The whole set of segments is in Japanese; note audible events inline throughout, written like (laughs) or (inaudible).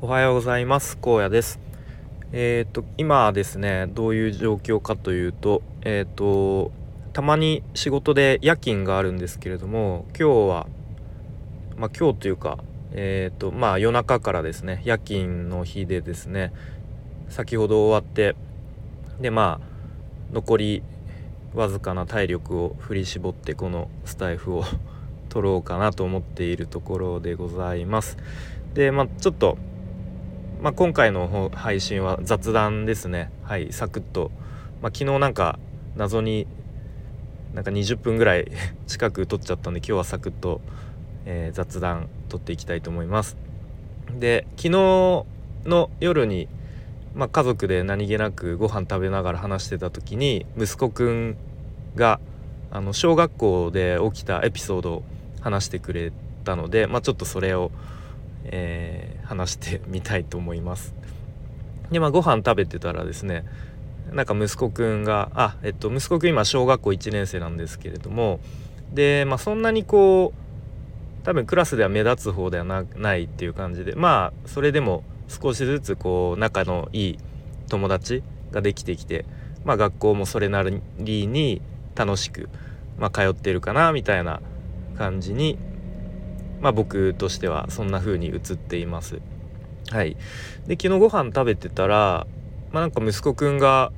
おはようございます。荒野です。えっ、と今ですねどういう状況かというとえっ、とたまに仕事で夜勤があるんですけれども今日はまあ今日というかえっ、とまあ夜中からですね夜勤の日でですね先ほど終わってでまあ残りわずかな体力を振り絞ってこのスタイフを (laughs) 撮ろうかなと思っているところでございます。でまあちょっとまあ、今回の配信は雑談ですね。はいサクッと、まあ、昨日なんか謎になんか20分ぐらい (laughs) 近く撮っちゃったんで今日はサクッと、えー、雑談撮っていきたいと思います。で昨日の夜に、まあ、家族で何気なくご飯食べながら話してた時に息子くんがあの小学校で起きたエピソードを話してくれたので、まあ、ちょっとそれをえー、話してみたいと思います。でまあご飯食べてたらですねなんか息子くんがあえっと息子くん今小学校1年生なんですけれどもでまあそんなにこう多分クラスでは目立つ方ではないっていう感じでまあそれでも少しずつこう仲のいい友達ができてきてまあ学校もそれなりに楽しく、まあ、通ってるかなみたいな感じにまあ僕としてはそんな風に映っています。はい。で昨日ご飯食べてたら、まあ、なんか息子くんが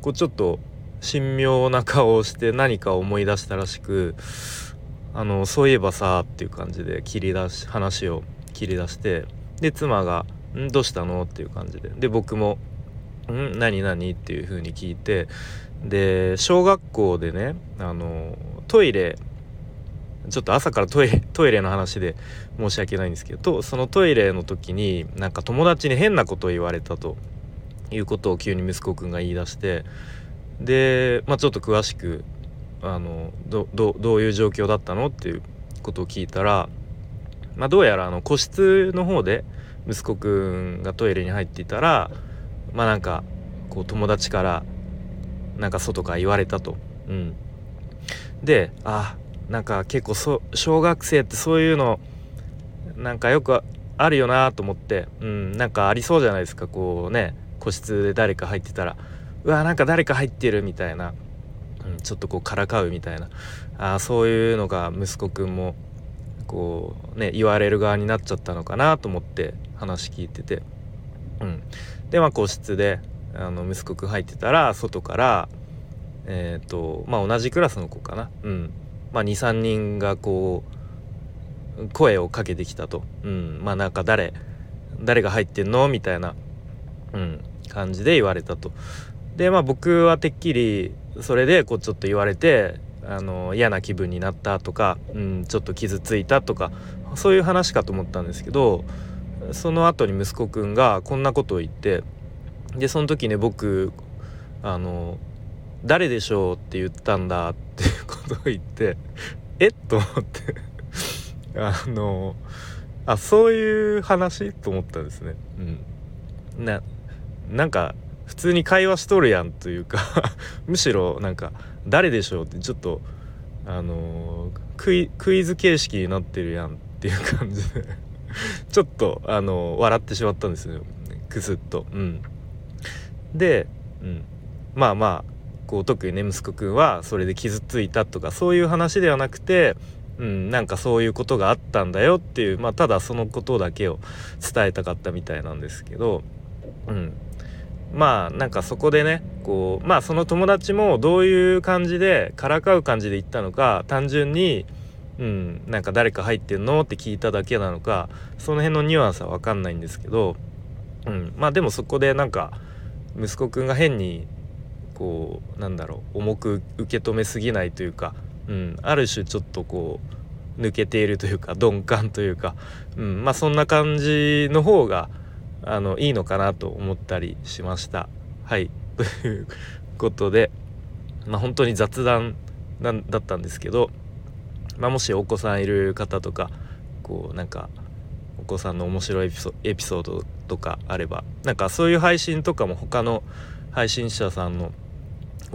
こうちょっと神妙な顔をして何か思い出したらしくあのそういえばさっていう感じで切り出し話を切り出してで妻が「んどうしたの?」っていう感じでで僕も「ん何何?」っていう風に聞いてで小学校でねあのトイレちょっと朝からトイレ (laughs) トイレの話で申し訳ないんですけどそのトイレの時になんか友達に変なことを言われたということを急に息子くんが言い出してで、まあ、ちょっと詳しくあのどどういう状況だったのっていうことを聞いたら、まあ、どうやらあの個室の方で息子くんがトイレに入っていたらまあなんかこう友達からなんか外から言われたと。うん、であなんか結構そ小学生ってそういうのなんかよくあるよなと思ってうんなんかありそうじゃないですかこうね個室で誰か入ってたら。うわなんか誰か入ってるみたいな、うん、ちょっとこうからかうみたいな。あそういうのが息子くんもこうね言われる側になっちゃったのかなと思って話聞いてて、うん、でまあ個室であの息子くん入ってたら外からえっ、ー、とまあ同じクラスの子かな。うん。まあ、23人がこう声をかけてきたと、うん、まあなんか誰誰が入ってんの？みたいな、うん、感じで言われたと。でまあ僕はてっきりそれでこうちょっと言われてあの嫌な気分になったとか、うん、ちょっと傷ついたとかそういう話かと思ったんですけどその後に息子くんがこんなことを言ってでその時ね僕あの誰でしょうって言ったんだっっていうことを言ってえ？っと思って。あのあそういう話？と思ったんですね。うん。ななんか普通に会話しとるやんというか (laughs) むしろなんか誰でしょうってちょっとあのクイクイズ形式になってるやんっていう感じで (laughs) ちょっとあの笑ってしまったんですよ。クスッと。うん。で、うん、まあまあこう特にね息子くんはそれで傷ついたとかそういう話ではなくて、うん、なんかそういうことがあったんだよっていう、まあ、ただそのことだけを伝えたかったみたいなんですけど、うん、まあなんかそこでねこうまあその友達もどういう感じでからかう感じで言ったのか単純にうん、なんか誰か入ってんのって聞いただけなのかその辺のニュアンスは分かんないんですけど、うん、まあでもそこでなんか息子くんが変にこうなんだろう重く受け止めすぎないというか、うん、ある種ちょっとこう抜けているというか (laughs) 鈍感というか、うん、まあそんな感じの方があのいいのかなと思ったりしました。はい (laughs) ということで、まあ、本当に雑談なんだったんですけど、まあ、もしお子さんいる方とかこうなんかお子さんの面白いエピソードとかあればなんかそういう配信とかも他の配信者さんの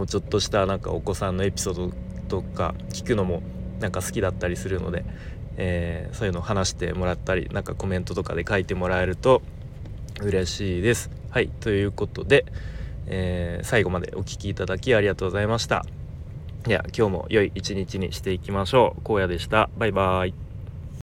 ちょっとしたなんかお子さんのエピソードとか聞くのもなんか好きだったりするので、えー、そういうのを話してもらったりなんかコメントとかで書いてもらえると嬉しいです。はいということで、えー、最後までお聴きいただきありがとうございました。では今日も良い一日にしていきましょう。荒野でした。バイバーイ。